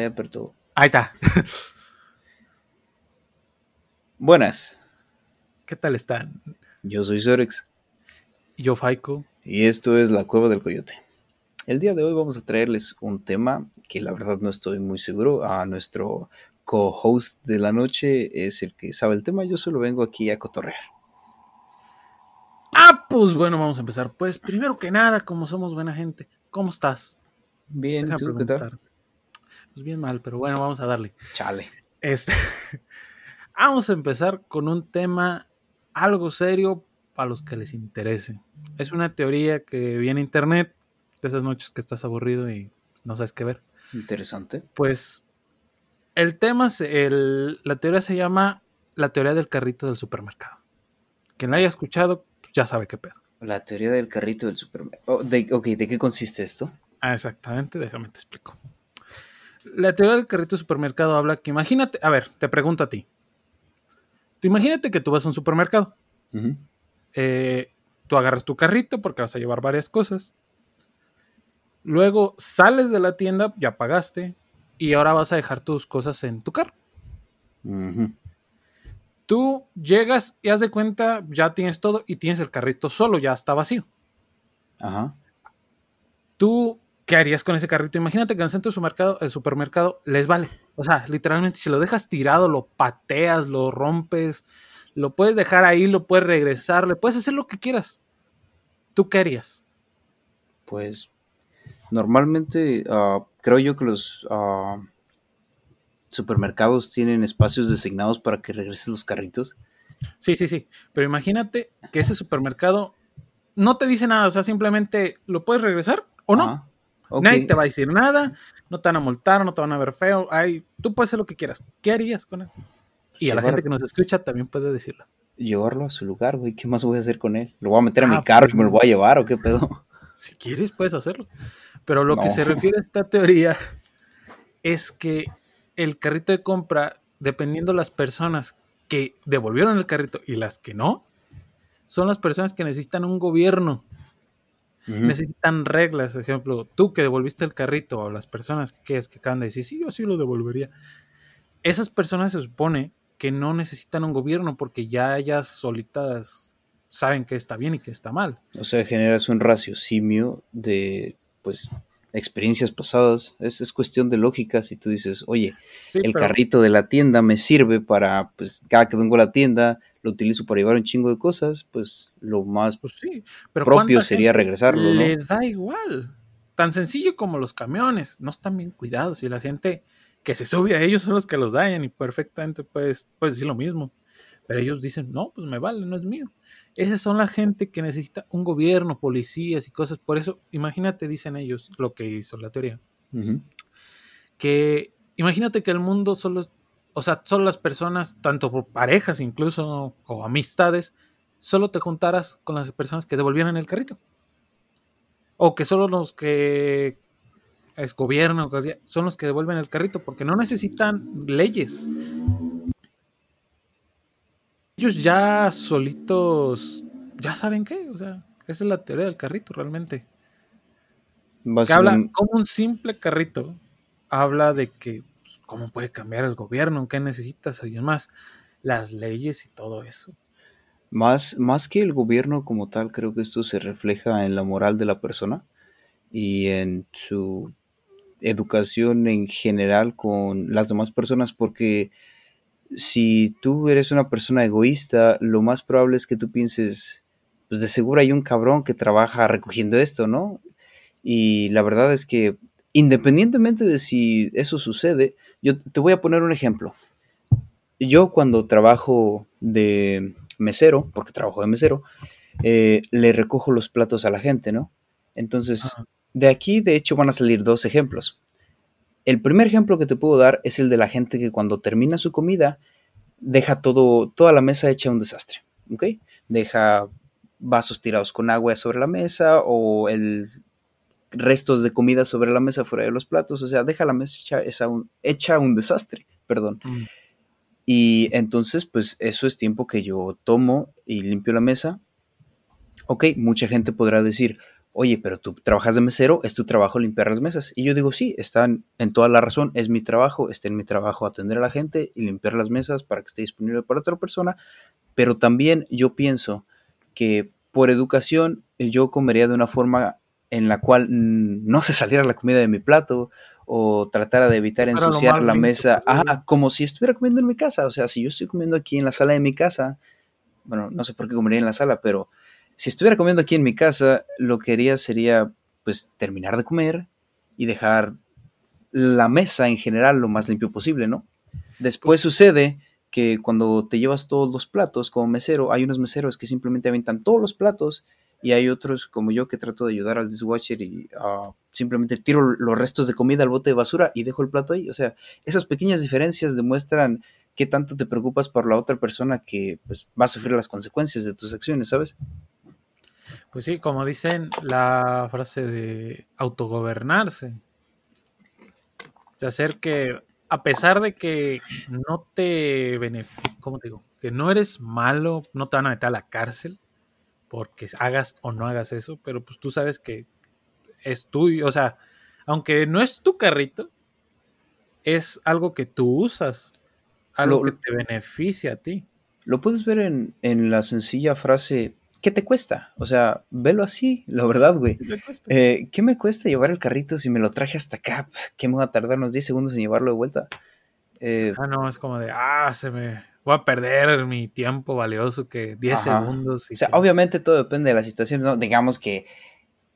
pantalla, Ahí está. Buenas, ¿Qué tal están? yo soy Sorex Yo, Faico. y esto es La Cueva del Coyote. El día de hoy vamos a traerles un tema que la verdad no estoy muy seguro. A nuestro co-host de la noche es el que sabe el tema, yo solo vengo aquí a cotorrear. Ah, pues bueno, vamos a empezar. Pues primero que nada, como somos buena gente, ¿cómo estás? Bien, ¿tú qué tal? Pues bien mal, pero bueno, vamos a darle. Chale. Este, vamos a empezar con un tema algo serio para los que les interese. Es una teoría que viene en internet, de esas noches que estás aburrido y no sabes qué ver. Interesante. Pues el tema, se- el- la teoría se llama la teoría del carrito del supermercado. Quien la haya escuchado, pues ya sabe qué pedo. La teoría del carrito del supermercado. de, ok, ¿de qué consiste esto? Ah, exactamente, déjame te explico. La teoría del carrito del supermercado habla que imagínate, a ver, te pregunto a ti. Tú imagínate que tú vas a un supermercado. Eh, tú agarras tu carrito porque vas a llevar varias cosas. Luego sales de la tienda, ya pagaste, y ahora vas a dejar tus cosas en tu carro. Tú llegas y haz de cuenta, ya tienes todo y tienes el carrito solo, ya está vacío. Ajá. ¿Tú qué harías con ese carrito? Imagínate que en el centro de supermercado, el supermercado les vale. O sea, literalmente, si lo dejas tirado, lo pateas, lo rompes, lo puedes dejar ahí, lo puedes regresar, le puedes hacer lo que quieras. ¿Tú qué harías? Pues normalmente ah, creo yo que los ah, supermercados tienen espacios designados para que regresen los carritos. Sí, sí, sí. Pero imagínate que ese supermercado no te dice nada, o sea, simplemente lo puedes regresar o no. Ajá. Nadie te va a decir nada, no te van a multar, no te van a ver feo. Ay, tú puedes hacer lo que quieras. ¿Qué harías con él? Y a la gente que nos escucha también puede decirlo. Llevarlo a su lugar, güey. ¿Qué más voy a hacer con él? ¿Lo voy a meter a Ah, mi carro y me lo voy a llevar o qué pedo? Si quieres, puedes hacerlo. Pero lo que se refiere a esta teoría es que el carrito de compra, dependiendo las personas que devolvieron el carrito y las que no, son las personas que necesitan un gobierno, Necesitan reglas. Por ejemplo, tú que devolviste el carrito o las personas que, que acaban de decir, sí, yo sí lo devolvería. Esas personas se supone que no necesitan un gobierno porque ya ellas solitas saben que está bien y que está mal. O sea, generas un raciocinio de, pues, experiencias pasadas. Es, es cuestión de lógica. Si tú dices, oye, Sí, el pero- carrito de la tienda me sirve para, pues, cada que vengo a la tienda, lo utilizo para llevar un chingo de cosas, pues, lo más Pues sí, pero propio ¿cuánta sería regresarlo, ¿no? Le da igual. Tan sencillo como los camiones. No están bien cuidados y la gente que se sube a ellos son los que los dañan y perfectamente puedes, puedes decir lo mismo. Pero ellos dicen, no, pues me vale, no es mío. Esas son la gente que necesita un gobierno, policías y cosas. Por eso, imagínate, dicen ellos, lo que hizo la teoría. Que imagínate que el mundo solo, o sea, solo las personas, tanto por parejas incluso, o amistades, solo te juntaras con las personas que devolvieran el carrito. O que solo los que es gobierno son los que devuelven el carrito, porque no necesitan leyes. Ellos ya solitos, ya saben qué, o sea, esa es la teoría del carrito realmente que habla como un simple carrito, habla de que cómo puede cambiar el gobierno, qué necesitas y demás, las leyes y todo eso. Más, más que el gobierno como tal, creo que esto se refleja en la moral de la persona y en su educación en general con las demás personas, porque si tú eres una persona egoísta, lo más probable es que tú pienses, pues de seguro hay un cabrón que trabaja recogiendo esto, ¿no? Y la verdad es que independientemente de si eso sucede, yo te voy a poner un ejemplo. Yo cuando trabajo de mesero, porque trabajo de mesero, eh, le recojo los platos a la gente, ¿no? Entonces, de aquí de hecho van a salir dos ejemplos. El primer ejemplo que te puedo dar es el de la gente que cuando termina su comida deja todo, toda la mesa hecha un desastre, ¿ok? Deja vasos tirados con agua sobre la mesa o el restos de comida sobre la mesa fuera de los platos, o sea, deja la mesa hecha, un, hecha un desastre, perdón. Mm. Y entonces, pues eso es tiempo que yo tomo y limpio la mesa. Ok, mucha gente podrá decir, oye, pero tú trabajas de mesero, es tu trabajo limpiar las mesas. Y yo digo, sí, están en toda la razón, es mi trabajo, está en mi trabajo atender a la gente y limpiar las mesas para que esté disponible para otra persona. Pero también yo pienso que por educación yo comería de una forma en la cual no se saliera la comida de mi plato o tratara de evitar ensuciar la mesa, ah, como si estuviera comiendo en mi casa. O sea, si yo estoy comiendo aquí en la sala de mi casa, bueno, no sé por qué comería en la sala, pero si estuviera comiendo aquí en mi casa, lo que haría sería pues terminar de comer y dejar la mesa en general lo más limpio posible, ¿no? Después sucede que cuando te llevas todos los platos como mesero, hay unos meseros que simplemente aventan todos los platos y hay otros como yo que trato de ayudar al dishwasher y ah, simplemente tiro los restos de comida al bote de basura y dejo el plato ahí. O sea, esas pequeñas diferencias demuestran qué tanto te preocupas por la otra persona que pues, va a sufrir las consecuencias de tus acciones, ¿sabes? Pues sí, como dicen la frase de autogobernarse. Sea, hacer que, a pesar de que no te beneficia, ¿cómo te digo? Que no eres malo, no te van a meter a la cárcel porque hagas o no hagas eso, pero pues tú sabes que es tuyo, o sea, aunque no es tu carrito, es algo que tú usas, algo que te beneficia a ti. Lo puedes ver en, en la sencilla frase, ¿qué te cuesta? O sea, velo así, la verdad, güey. Eh, ¿Qué me cuesta llevar el carrito si me lo traje hasta acá? ¿Qué me va a tardar unos 10 segundos en llevarlo de vuelta? Eh, ah, no, es como de, ah, se me, voy a perder mi tiempo valioso que 10 segundos. o sea, obviamente todo depende de la situación, ¿no? Digamos que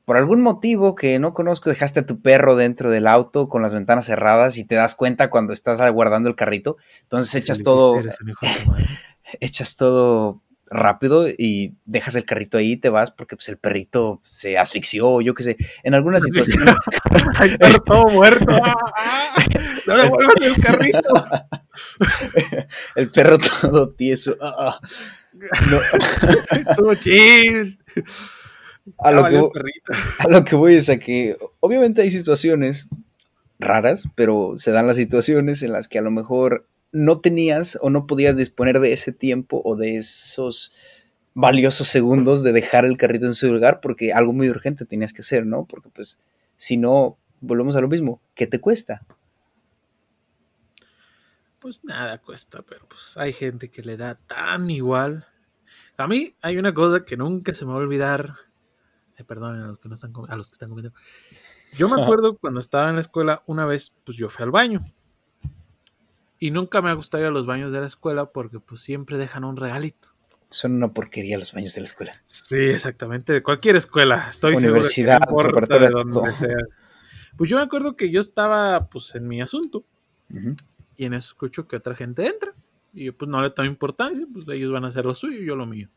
por algún motivo que no conozco dejaste a tu perro dentro del auto con las ventanas cerradas y te das cuenta cuando estás guardando el carrito, entonces echas todo, echas todo rápido y dejas el carrito ahí y te vas porque pues el perrito se asfixió, yo qué sé, en alguna situación. Hay perro todo muerto. no le vuelvas el carrito. el perro todo tieso. Ah, ah. todo chill. A lo, que, a lo que voy es a que obviamente hay situaciones raras, pero se dan las situaciones en las que a lo mejor no tenías o no podías disponer de ese tiempo o de esos valiosos segundos de dejar el carrito en su lugar porque algo muy urgente tenías que hacer, ¿no? Porque pues si no, volvemos a lo mismo, ¿qué te cuesta? Pues nada cuesta, pero pues hay gente que le da tan igual. A mí hay una cosa que nunca se me va a olvidar. Eh, perdón a los que no están a los que están comiendo. Yo me acuerdo cuando estaba en la escuela, una vez, pues yo fui al baño. Y nunca me ha gustado ir a los baños de la escuela porque pues siempre dejan un regalito. Son una porquería los baños de la escuela. Sí, exactamente. De cualquier escuela. Estoy Universidad, seguro que de donde sea. Pues yo me acuerdo que yo estaba pues en mi asunto. Y en eso escucho que otra gente entra. Y yo pues no le tomo importancia. Pues ellos van a hacer lo suyo y yo lo mío.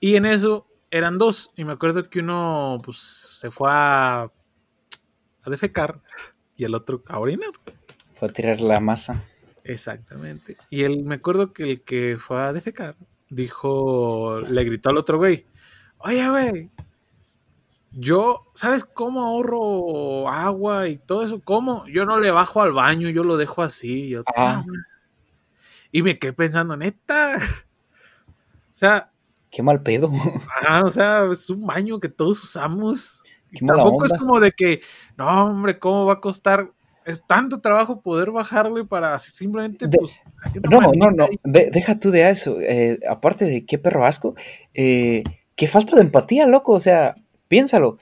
Y en eso eran dos. Y me acuerdo que uno pues se fue a, a defecar y el otro a orinar. Fue a tirar la masa. Exactamente. Y él, me acuerdo que el que fue a defecar dijo, le gritó al otro güey, oye, güey, yo, ¿sabes cómo ahorro agua y todo eso? ¿Cómo? Yo no le bajo al baño, yo lo dejo así. Y, ah. y me quedé pensando, neta. o sea. Qué mal pedo. Ah, o sea, es un baño que todos usamos. tampoco es como de que, no, hombre, ¿cómo va a costar es tanto trabajo poder bajarle para simplemente pues, no no no deja tú de eso eh, aparte de qué perro asco eh, qué falta de empatía loco o sea piénsalo.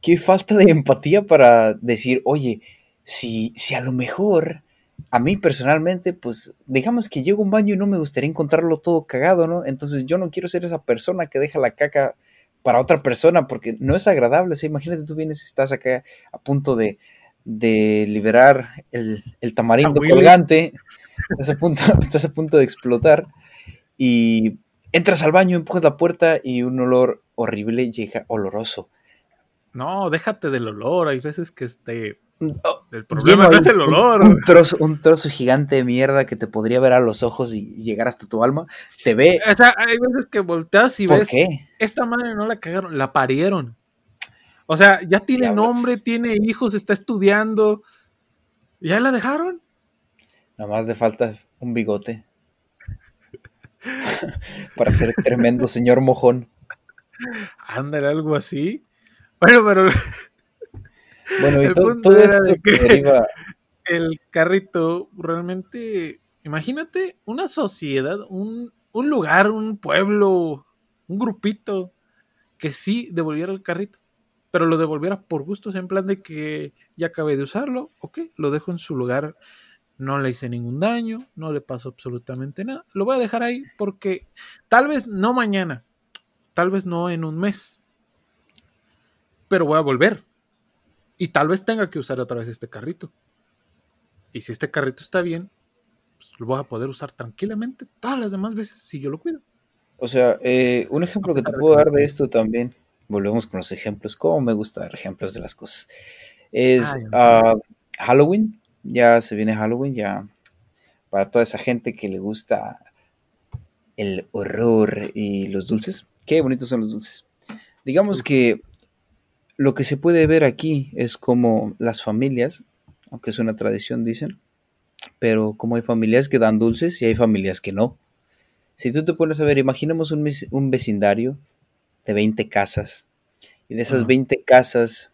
Qué falta de empatía para decir oye si si a lo mejor a mí personalmente pues digamos que llego a un baño y no me gustaría encontrarlo todo cagado no entonces yo no quiero ser esa persona que deja la caca para otra persona porque no es agradable. O sea imagínate tú vienes y estás acá a punto de de liberar el, tamarindo colgante, estás a, punto, estás a punto de explotar y entras al baño, empujas la puerta y un olor horrible llega, oloroso. No, déjate del olor, hay veces que este... el problema no es el olor. Un, trozo, un trozo gigante de mierda que te podría ver a los ojos y llegar hasta tu alma, te ve... O sea, hay veces que volteas y ves... Esta madre no la cagaron, la parieron. O sea, ya tiene nombre, tiene hijos, está estudiando. ¿Ya la dejaron? Nada más de falta un bigote. Para ser tremendo señor mojón. Ándale, algo así. Bueno, pero. Bueno, y El to- punto todo era esto de que- deriva- el carrito realmente. Imagínate una sociedad, un, un lugar, un pueblo, un grupito que sí devolviera el carrito, pero lo devolviera por gustos, en plan de que ya acabé de usarlo, ok, lo dejo en su lugar, no le hice ningún daño, no le pasó absolutamente nada, lo voy a dejar ahí porque tal vez no mañana, tal vez no en un mes, pero voy a volver y tal vez tenga que usar otra vez este carrito. Y si este carrito está bien, pues lo voy a poder usar tranquilamente todas las demás veces si yo lo cuido. O sea, eh, un ejemplo que te puedo dar de esto también, volvemos con los ejemplos, cómo me gusta dar ejemplos de las cosas, es Ay, ah, Halloween, ya se viene Halloween, ya para toda esa gente que le gusta el horror y los dulces, qué bonitos son los dulces. Digamos que lo que se puede ver aquí es como las familias, aunque es una tradición, dicen, pero como hay familias que dan dulces y hay familias que no. Si tú te pones a ver, imaginemos un, un vecindario de 20 casas y de esas Ajá. 20 casas,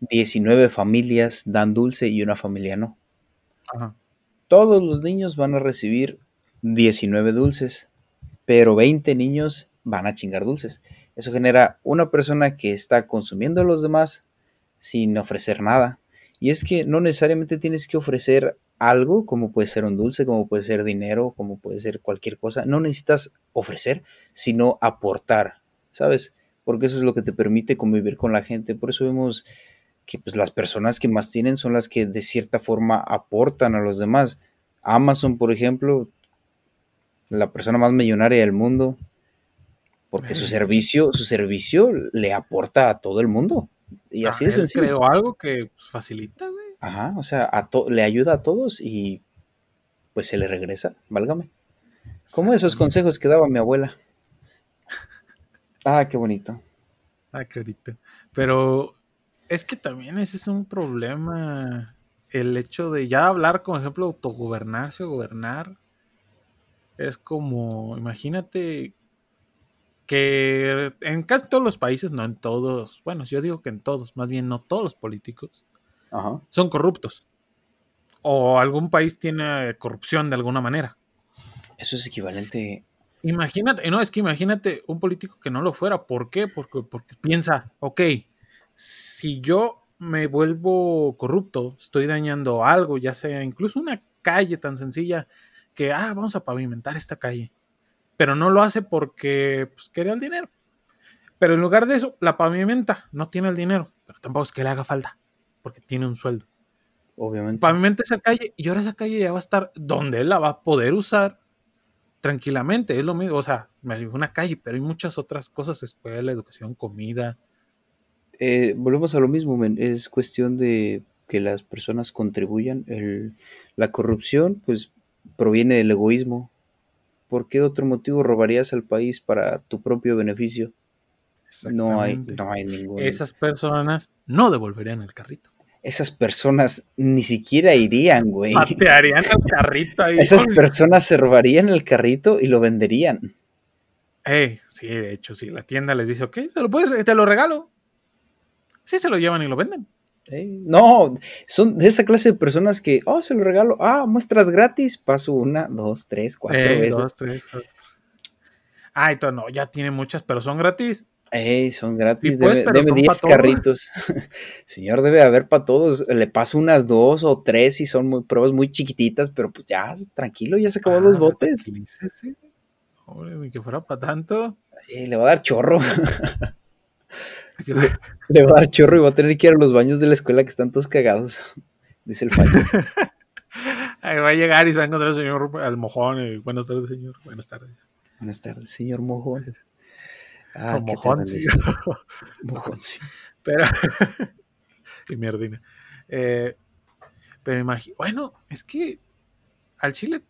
19 familias dan dulce y una familia no. Ajá. Todos los niños van a recibir 19 dulces, pero 20 niños van a chingar dulces. Eso genera una persona que está consumiendo a los demás sin ofrecer nada. Y es que no necesariamente tienes que ofrecer algo, como puede ser un dulce, como puede ser dinero, como puede ser cualquier cosa. No necesitas ofrecer, sino aportar, ¿sabes? Porque eso es lo que te permite convivir con la gente. Por eso vemos que pues, las personas que más tienen son las que de cierta forma aportan a los demás. Amazon, por ejemplo, la persona más millonaria del mundo, porque su servicio, su servicio le aporta a todo el mundo. Y así Ah, de sencillo. creó algo que pues, facilita, güey. Ajá, o sea, a le ayuda a todos y pues se le regresa, válgame. Como esos consejos que daba mi abuela. Ah, qué bonito. Ah, qué ahorita. Pero es que también ese es un problema. El hecho de ya hablar, por ejemplo, autogobernarse o gobernar. Es como, imagínate que en casi todos los países, no en todos, bueno, yo digo que en todos, más bien no todos los políticos, Ajá. son corruptos. O algún país tiene corrupción de alguna manera. Eso es equivalente. Imagínate, no, es que imagínate un político que no lo fuera. ¿Por qué? Porque, porque piensa, ok, si yo me vuelvo corrupto, estoy dañando algo, ya sea incluso una calle tan sencilla que, ah, vamos a pavimentar esta calle. Pero no lo hace porque pues, quería el dinero. Pero en lugar de eso, la pavimenta, no tiene el dinero, pero tampoco es que le haga falta, porque tiene un sueldo. Obviamente. Pavimenta esa calle y ahora esa calle ya va a estar donde él la va a poder usar tranquilamente. Es lo mismo, o sea, me digo una calle, pero hay muchas otras cosas: escuela, educación, comida. Eh, volvemos a lo mismo, men, Es cuestión de que las personas contribuyan. El- la corrupción, pues, proviene del egoísmo. ¿Por qué otro motivo robarías al país para tu propio beneficio? No hay, no hay ningún. Esas personas no devolverían el carrito. Esas personas ni siquiera irían, güey. Patearían el carrito ahí. Esas personas se robarían el carrito y lo venderían. Ey, sí, de hecho, sí. La tienda les dice, ok, te lo, puedes, te lo regalo. Sí, se lo llevan y lo venden. ¿Eh? No, son de esa clase de personas que, oh, se lo regalo, ah, muestras gratis, paso una, dos, tres, cuatro Ey, veces. dos, tres, cuatro. Ay, to- no, ya tiene muchas, pero son gratis. Ey, son gratis, pues, son 10 pa' todos. carritos. Señor, debe haber para todos. Le paso unas dos o tres y son muy, pruebas muy chiquititas, pero pues ya, tranquilo, ya se acabó Ah, los sea, botes. Hombre, que fuera para tanto. Eh, le va a dar chorro. Le va a dar chorro y va a tener que ir a los baños de la escuela que están todos cagados. Dice el fallo. Ahí va a llegar y se va a encontrar el señor al mojón. y, Buenas tardes, señor. Buenas tardes. Buenas tardes, señor Mojón. Ah, mojón, sí. Mojón, sí. Pero. y mierdina. Eh, pero imagínate. Bueno, es que al Chile.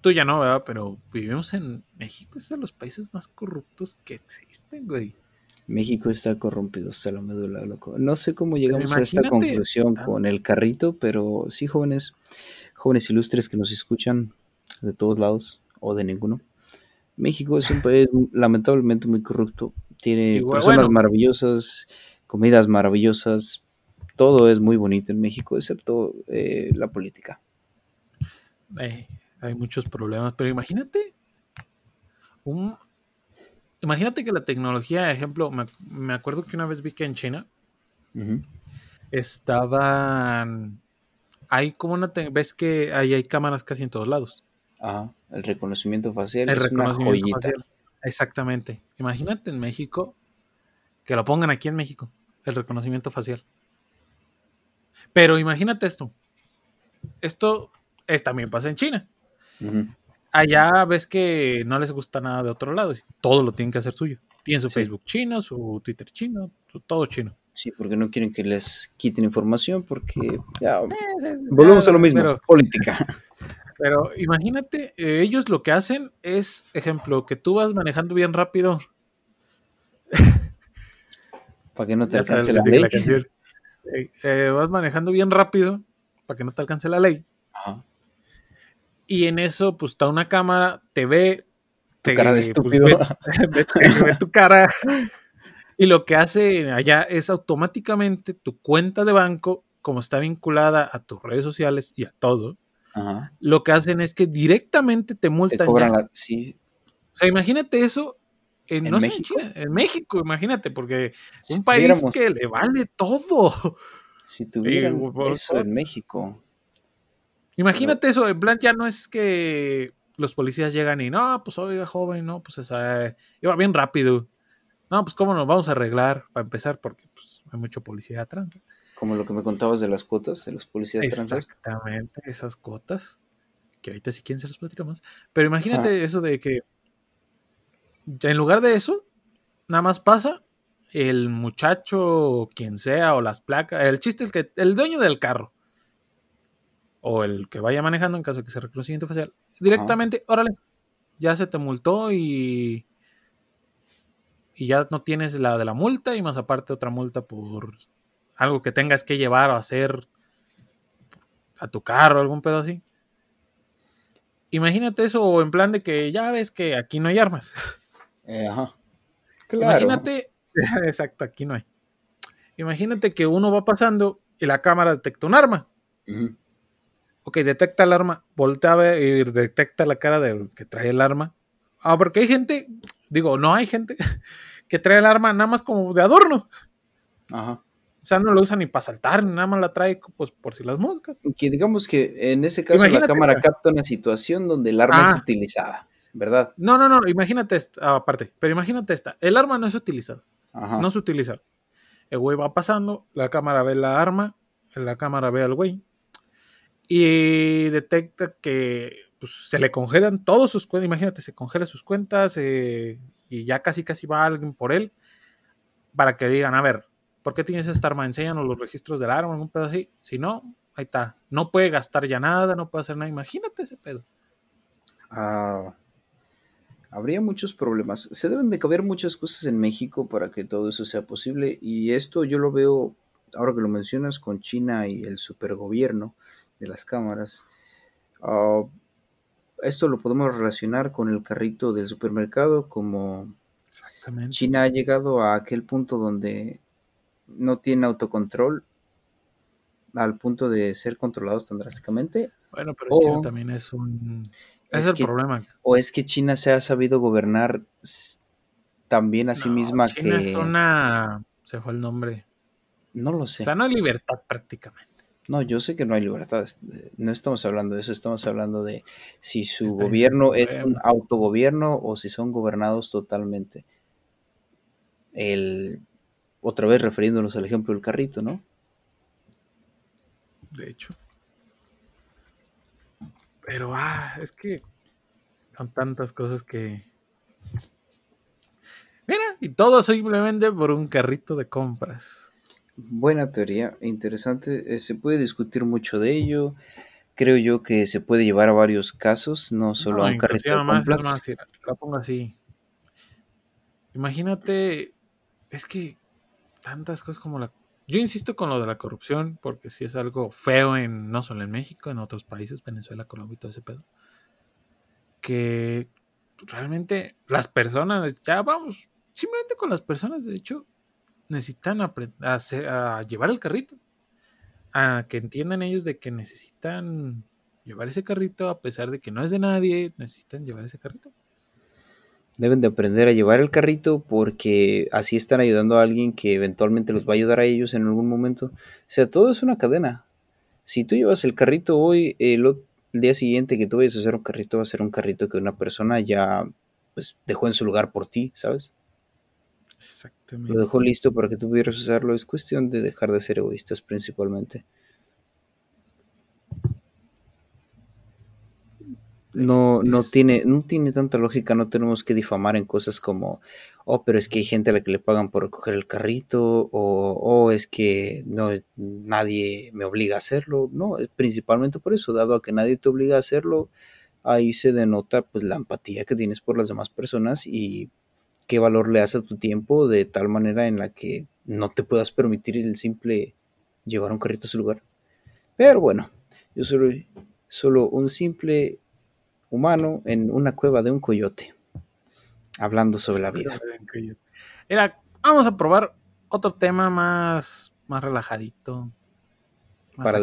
Tú ya no, ¿verdad? Pero vivimos en México, es de los países más corruptos que existen, güey. México está corrompido hasta la médula, loco. No sé cómo llegamos a esta conclusión ah. con el carrito, pero sí, jóvenes, jóvenes ilustres que nos escuchan de todos lados o de ninguno. México es un país lamentablemente muy corrupto, Tiene personas maravillosas, comidas maravillosas, todo es muy bonito en México, excepto eh, la política. Eh, hay muchos problemas, pero imagínate, un, imagínate que la tecnología, ejemplo, me, acuerdo que una vez vi que en China estaban, hay como una, ves que ahí hay cámaras casi en todos lados. Ajá, el reconocimiento facial. El reconocimiento facial. Exactamente. Imagínate en México, que lo pongan aquí en México, el reconocimiento facial. Pero imagínate esto. Esto es, también pasa en China. Allá ves que no les gusta nada de otro lado. Todo lo tienen que hacer suyo. Tienen su Facebook chino, su Twitter chino, todo chino. Sí, porque no quieren que les quiten información, porque ya volvemos a lo mismo, política. Pero imagínate, eh, ellos lo que hacen es, ejemplo, que tú vas manejando bien rápido. Para que no te alcance la ley. Eh, eh, vas manejando bien rápido para que no te alcance la ley. Y en eso, pues está una cámara, te ve. Tu cara de pues, estúpido. ve, tu cara. Y lo que hace allá es automáticamente tu cuenta de banco, como está vinculada a tus redes sociales y a todo, lo que hacen es que directamente te multan. sí. O sea, imagínate eso en, México? en, México, imagínate, porque un país que le vale todo. Si tuviéramos eso en México. Imagínate eso, en plan ya no es que los policías llegan y no, pues oiga joven, no, pues esa, iba bien rápido. No, pues cómo nos vamos a arreglar para empezar, porque pues, hay mucho policía atrás. Como lo que me contabas de las cuotas, de los policías Exactamente, esas cuotas. Que ahorita si quieren se las platicamos. Pero imagínate eso de que en lugar de eso, nada más pasa el muchacho, quien sea, o las placas. El chiste es que el dueño del carro, o el que vaya manejando en caso de que sea reconocimiento facial, directamente, órale, ya se te multó y. Y ya no tienes la de la multa y más aparte otra multa por algo que tengas que llevar o hacer a tu carro, algún pedo así. Imagínate eso en plan de que ya ves que aquí no hay armas. Eh, ajá. Imagínate, exacto, aquí no hay. Imagínate que uno va pasando y la cámara detecta un arma. Ok, detecta el arma, voltea a ver y detecta la cara del que trae el arma. Ah, porque hay gente, digo, no hay gente que trae el arma nada más como de adorno. Ajá. O sea, no lo usa ni para saltar, nada más la trae pues, por si las moscas. Que digamos que en ese caso la cámara capta una situación donde el arma es ah. utilizada, ¿verdad? No, no, no, imagínate esta, aparte, pero imagínate esta, el arma no es utilizada, no se utiliza. El güey va pasando, la cámara ve la arma, la cámara ve al güey y detecta que pues, se le congelan todos sus cuentas, imagínate, se congela sus cuentas eh, y ya casi casi va alguien por él para que digan, a ver, ¿por qué tienes esta arma? Enséñanos los registros del arma, algún pedo así. Si no, ahí está. No puede gastar ya nada, no puede hacer nada. Imagínate ese pedo. Ah, habría muchos problemas. Se deben de caber muchas cosas en México para que todo eso sea posible. Y esto yo lo veo, ahora que lo mencionas, con China y el supergobierno de las cámaras. Ah, esto lo podemos relacionar con el carrito del supermercado, como China ha llegado a aquel punto donde no tiene autocontrol al punto de ser controlados tan drásticamente. Bueno, pero China también es un... Es, el problema. O es que China se ha sabido gobernar también a sí misma China que... es una... Se fue el nombre. No lo sé. O sea, no hay libertad prácticamente. No, yo sé que no hay libertad. No estamos hablando de eso. Estamos hablando de si su gobierno es un autogobierno o si son gobernados totalmente. El, otra vez refiriéndonos al ejemplo del carrito, ¿no? De hecho. Pero, ah, es que son tantas cosas que... Mira, y todo simplemente por un carrito de compras. Buena teoría, interesante. Eh, se puede discutir mucho de ello. Creo yo que se puede llevar a varios casos, no solo a un carrito la pongo así. Imagínate, es que tantas cosas como la... Yo insisto con lo de la corrupción, porque si es algo feo en no solo en México, en otros países, Venezuela, Colombia y todo ese pedo. Que realmente las personas, ya vamos, simplemente con las personas, de hecho, necesitan aprender a, llevar el carrito. A que entiendan ellos de que necesitan llevar ese carrito, a pesar de que no es de nadie, necesitan llevar ese carrito. Deben de aprender a llevar el carrito porque así están ayudando a alguien que eventualmente los va a ayudar a ellos en algún momento. O sea, todo es una cadena. Si tú llevas el carrito hoy, el, día siguiente que tú vayas a hacer un carrito, va a ser un carrito que una persona ya pues, dejó en su lugar por ti, ¿sabes? Exactamente. Lo dejó listo para que tú pudieras usarlo. Es cuestión de dejar de ser egoístas principalmente. no, no, tiene, no tiene tanta lógica, no tenemos que difamar en cosas como, oh, pero es que hay gente a la que le pagan por recoger el carrito, o oh, es que no, nadie me obliga a hacerlo. No, es principalmente por eso, dado a que nadie te obliga a hacerlo, ahí se denota pues la empatía que tienes por las demás personas y qué valor le das a tu tiempo de tal manera en la que no te puedas permitir el simple llevar un carrito a su lugar. Pero bueno, yo soy solo un simple humano en una cueva de un coyote, hablando sobre la vida. Era, vamos a probar otro tema más, más relajadito. para,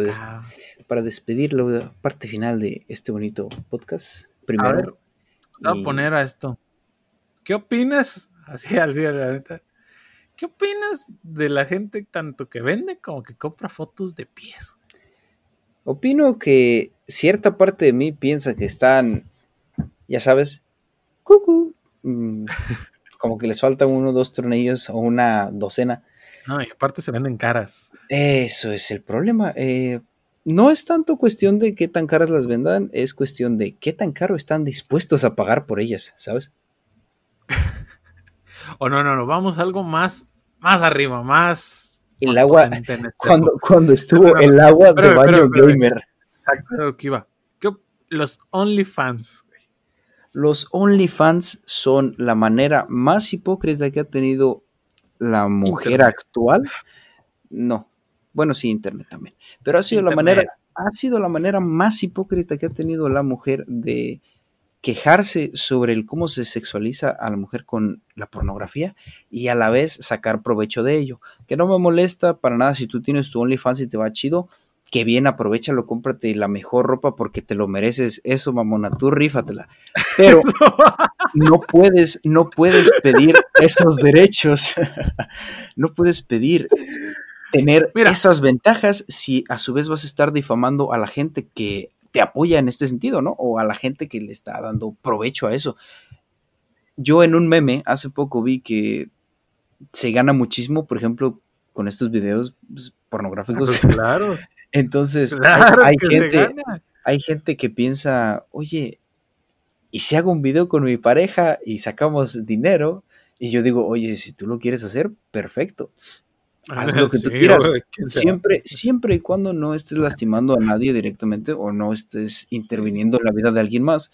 para despedir la parte final de este bonito podcast, primero. voy a poner a esto. ¿Qué opinas? Así, así, la neta. ¿Qué opinas de la gente tanto que vende como que compra fotos de pies? Opino que cierta parte de mí piensa que están, ya sabes, cucu, mm, como que les faltan uno dos tornillos o una docena. No, y aparte se venden caras. Eso es el problema. Eh, no es tanto cuestión de qué tan caras las vendan, es cuestión de qué tan caro están dispuestos a pagar por ellas, ¿sabes? O no, no, no, vamos a algo más, más arriba, más el agua, este cuando, cuando estuvo el agua de baño gamer. Exacto, que iba. Los OnlyFans. Los OnlyFans son la manera más hipócrita que ha tenido la mujer actual. No. Bueno, sí, Internet también. Pero ha sido la manera, ha sido la manera más hipócrita que ha tenido la mujer de quejarse sobre el cómo se sexualiza a la mujer con la pornografía y a la vez sacar provecho de ello. Que no me molesta para nada si tú tienes tu OnlyFans y te va chido, que bien, aprovechalo, cómprate la mejor ropa porque te lo mereces. Eso, mamona, tú rífatela. Pero no puedes, no puedes pedir esos derechos. no puedes pedir tener esas ventajas si a su vez vas a estar difamando a la gente que te apoya en este sentido, ¿no? O a la gente que le está dando provecho a eso. Yo en un meme hace poco vi que se gana muchísimo, por ejemplo, con estos videos pues, pornográficos. Pues claro. Entonces, hay, gente, hay gente que piensa, oye, ¿y si hago un video con mi pareja y sacamos dinero? Y yo digo, oye, si tú lo quieres hacer, perfecto. Haz lo que tú quieras. Siempre, siempre y cuando no estés lastimando a nadie directamente o no estés interviniendo en la vida de alguien más,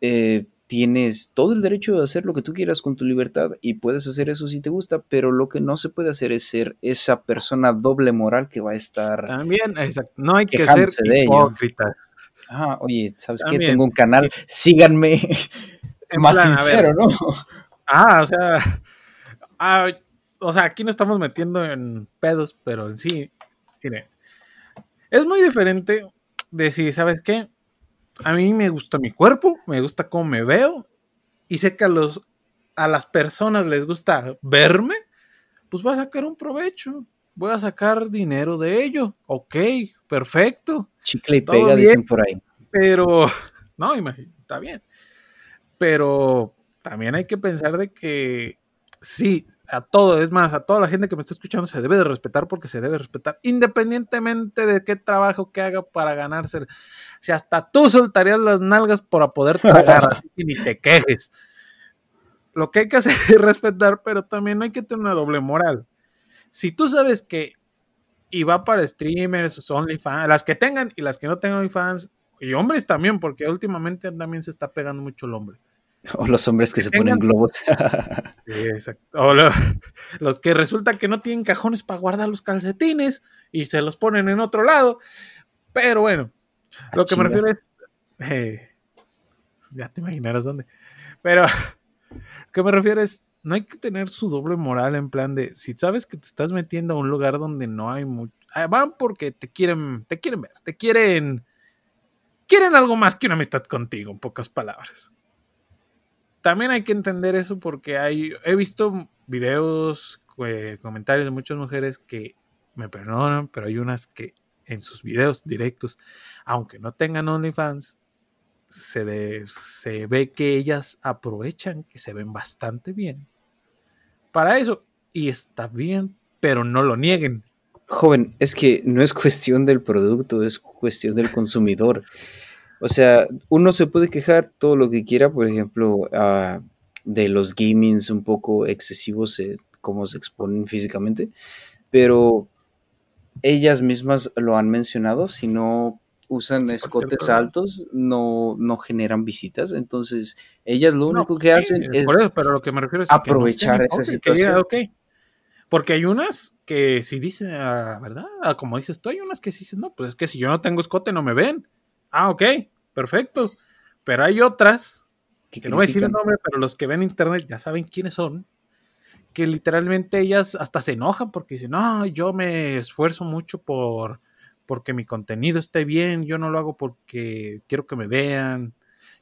eh, tienes todo el derecho de hacer lo que tú quieras con tu libertad y puedes hacer eso si te gusta, pero lo que no se puede hacer es ser esa persona doble moral que va a estar. También, exacto. No hay que ser hipócritas. Ah, oye, ¿sabes qué? Tengo un canal, síganme. más sincero, ¿no? Ah, o sea. Ah, o sea, aquí no estamos metiendo en pedos, pero en sí, mire, es muy diferente de si, ¿sabes qué? A mí me gusta mi cuerpo, me gusta cómo me veo, y sé que a, los, a las personas les gusta verme, pues voy a sacar un provecho, voy a sacar dinero de ello. Ok, perfecto. Chicle y pega, dicen por ahí. Pero, no, imagínate, está bien. Pero también hay que pensar de que sí, a todo, es más, a toda la gente que me está escuchando se debe de respetar porque se debe respetar, independientemente de qué trabajo que haga para ganarse. Si hasta tú soltarías las nalgas para poder tragar, y ni te quejes. Lo que hay que hacer es respetar, pero también no hay que tener una doble moral. Si tú sabes que y va para streamers, OnlyFans, las que tengan y las que no tengan OnlyFans, y hombres también, porque últimamente también se está pegando mucho el hombre O los hombres que, se ponen globos. sí, exacto. O los que resulta que no tienen cajones para guardar los calcetines y se los ponen en otro lado. Pero bueno, ah, lo que me refiero es. Eh, ya te imaginarás dónde. Pero lo que me refiero es. no hay que tener su doble moral en plan de si sabes que te estás metiendo a un lugar donde no hay mucho. Ah, van porque te quieren, te quieren ver, te quieren. Quieren algo más que una amistad contigo, en pocas palabras. También hay que entender eso porque hay. He visto videos, eh, comentarios de muchas mujeres que me perdonan, pero hay unas que en sus videos directos, aunque no tengan OnlyFans, se, se ve que ellas aprovechan, que se ven bastante bien para eso. Y está bien, pero no lo nieguen. Joven, es que no es cuestión del producto, es cuestión del consumidor. O sea, uno se puede quejar todo lo que quiera, por ejemplo, uh, de los gamings un poco excesivos, eh, como se exponen físicamente, pero ellas mismas lo han mencionado, si no usan escotes altos, no, no generan visitas. Entonces, ellas lo único que hacen es pero lo que me refiero es aprovechar esa situación. Porque hay unas que si dicen, ah, ¿verdad? Ah, como dices tú, hay unas que sí dicen, no, pues es que si yo no tengo escote no me ven. Ah, ok, perfecto. Pero hay otras, que, no voy a decir el nombre, pero los que ven internet ya saben quiénes son, que literalmente ellas hasta se enojan porque dicen, no, yo me esfuerzo mucho por porque mi contenido esté bien, yo no lo hago porque quiero que me vean,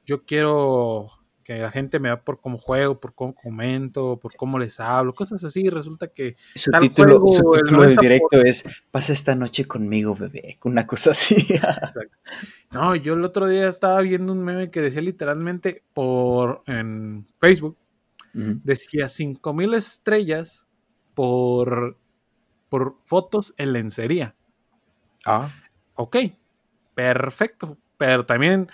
yo quiero que la gente me vea por cómo juego, por cómo comento, por cómo les hablo, cosas así, resulta que su título, su título de directo es pasa esta noche conmigo, bebé, una cosa así. no, yo el otro día estaba viendo un meme que decía literalmente por en Facebook decía 5000 estrellas por por fotos en lencería. Ah. Ok, perfecto. Pero también,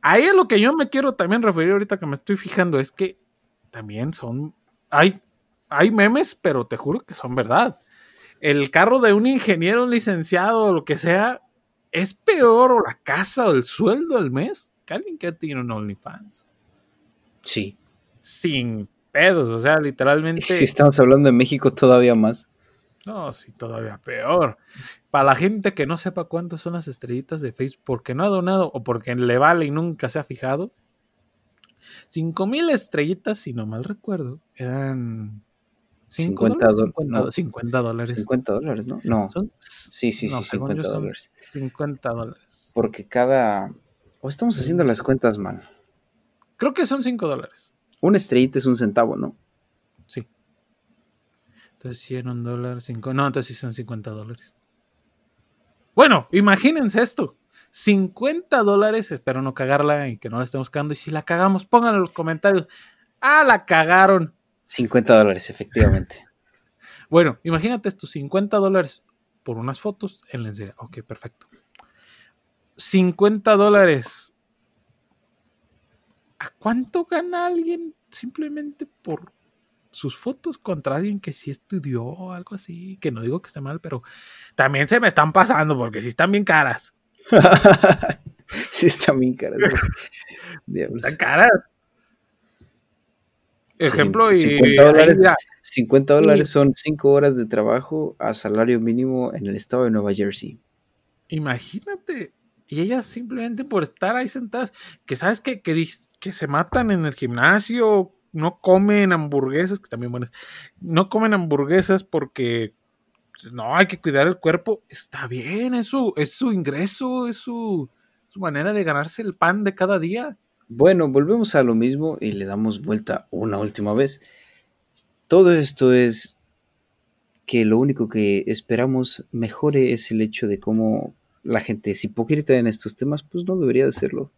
ahí es lo que yo me quiero también referir ahorita que me estoy fijando, es que también son, hay, hay memes, pero te juro que son verdad. El carro de un ingeniero, licenciado o lo que sea, es peor o la casa o el sueldo del mes que alguien que tiene un OnlyFans. Sí. Sin pedos, o sea, literalmente. Si estamos hablando de México, todavía más. No, sí, todavía peor. Para la gente que no sepa cuántas son las estrellitas de Facebook porque no ha donado o porque le vale y nunca se ha fijado, 5000 estrellitas, si no mal recuerdo, eran 50, dólares, 50, dólares. 50 dólares, ¿no? No. sí, sí, sí, 50 dólares. 50 dólares. Porque cada... O estamos haciendo las cuentas mal. Creo que son 5 dólares. Una estrellita es un centavo, ¿no? Sí. Entonces, 100, un dólar, 5. No, entonces sí son 50 dólares. Bueno, imagínense esto. 50 dólares, espero no cagarla y que no la estemos cagando. Y si la cagamos, pónganlo en los comentarios. Ah, la cagaron. 50 dólares, efectivamente. bueno, imagínate estos 50 dólares por unas fotos en lencería. Ok, perfecto. 50 dólares. ¿A cuánto gana alguien simplemente por sus fotos contra alguien que sí estudió o algo así, que no digo que esté mal, pero también se me están pasando porque sí están bien caras. sí están bien caras. Están caras. Ejemplo, 50 dólares, 50 dólares son 5 horas de trabajo a salario mínimo en el estado de Nueva Jersey. Imagínate. Y ellas simplemente por estar ahí sentadas, que sabes que, que, que se matan en el gimnasio, no comen hamburguesas, que también buenas, no comen hamburguesas porque no hay que cuidar el cuerpo, está bien, es su, es su ingreso, es su, su manera de ganarse el pan de cada día. Bueno, volvemos a lo mismo y le damos vuelta una última vez. Todo esto es que lo único que esperamos mejore es el hecho de cómo la gente es hipócrita en estos temas, pues no debería de serlo.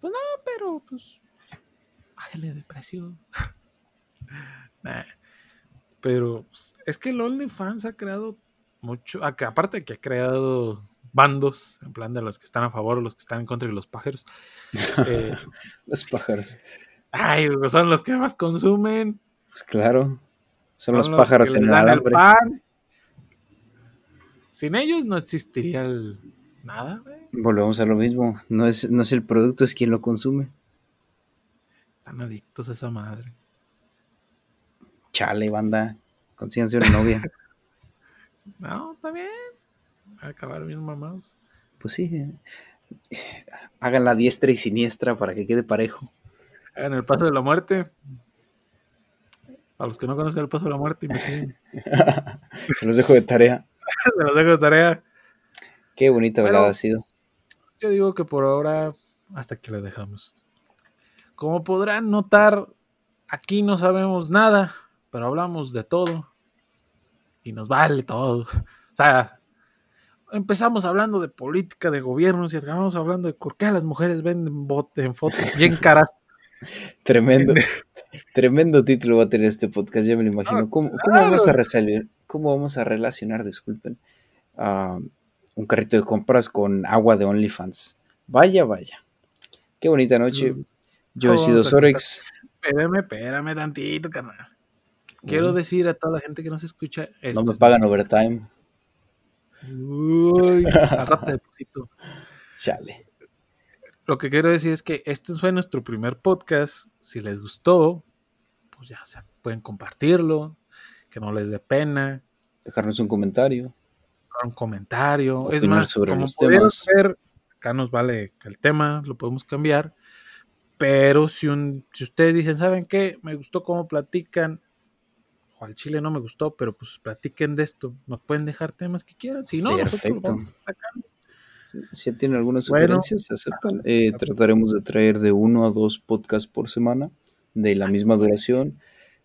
Pues no, pero pues de precio. Pero pues, es que el OnlyFans ha creado mucho, aparte de que ha creado bandos, en plan de los que están a favor o los que están en contra de los pájaros. Eh, los pájaros. Ay, son los que más consumen. Pues claro, son, los, pájaros en el alambre. Sin ellos no existiría nada. Volvemos a lo mismo, no es, no es el producto, es quien lo consume adictos a esa madre. Chale, banda. Consíganse una novia. no, está bien. a acabar bien mamados. Pues sí. Hagan la diestra y siniestra para que quede parejo. Hagan el paso de la muerte. A los que no conocen el paso de la muerte, investiguen. Se los dejo de tarea. Se los dejo de tarea. Qué bonita velada ha sido. Yo digo que por ahora, hasta aquí le dejamos. Como podrán notar, aquí no sabemos nada, pero hablamos de todo. Y nos vale todo. O sea, empezamos hablando de política, de gobiernos, y acabamos hablando de por qué las mujeres venden bote en fotos bien caras. Tremendo. Tremendo título va a tener este podcast, ya me lo imagino. Ah, ¿Cómo, vamos a resolver, cómo vamos a relacionar, disculpen, un carrito de compras con agua de OnlyFans? Vaya, vaya. Qué bonita noche. Mm. Yo he ¿Cómo sido Sorex. Espérame, espérame tantito, carnal. Quiero decir a toda la gente que nos escucha. no me pagan overtime. Uy, deposito. Chale. Lo que quiero decir es que este fue nuestro primer podcast. Si les gustó, pues ya se pueden compartirlo, que no les dé pena, Dejarnos un comentario. un comentario. es más, sobre como pudieron ver, acá nos vale el tema, lo podemos cambiar. Pero si, un, si ustedes dicen, ¿saben qué? Me gustó cómo platican, o al chile no me gustó, pero pues platiquen de esto. Nos pueden dejar temas que quieran. Si no, nosotros Perfecto. vamos sacando. Si tienen algunas Bueno. sugerencias, se aceptan. Eh, trataremos de traer de uno a dos podcasts por semana, de la misma duración.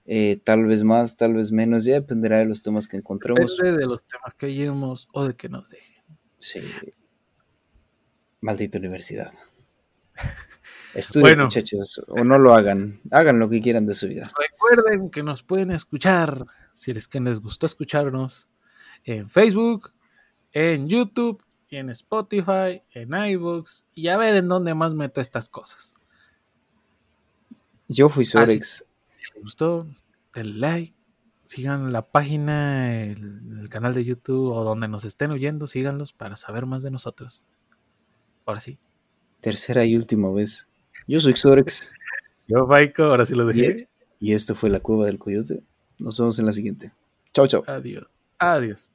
Eh, tal vez más, tal vez menos, ya dependerá de los temas que encontremos. Depende de los temas que lleguemos o de que nos dejen. Sí. Maldita universidad. Estudien, Bueno. muchachos, o no lo hagan. Hagan lo que quieran de su vida. Recuerden que nos pueden escuchar, si es que les gustó escucharnos, en Facebook, en YouTube, y en Spotify, en iBooks, y a ver en dónde más meto estas cosas. Yo fui Sorex. Si les gustó, denle like, sigan la página, el, el canal de YouTube o donde nos estén oyendo, síganlos para saber más de nosotros. Ahora sí. Tercera y última vez. Yo soy Sorex. Yo, Baiko, ahora sí lo dejé. Y, y esto fue la Cueva del Coyote. Nos vemos en la siguiente. Chao, chao. Adiós. Adiós.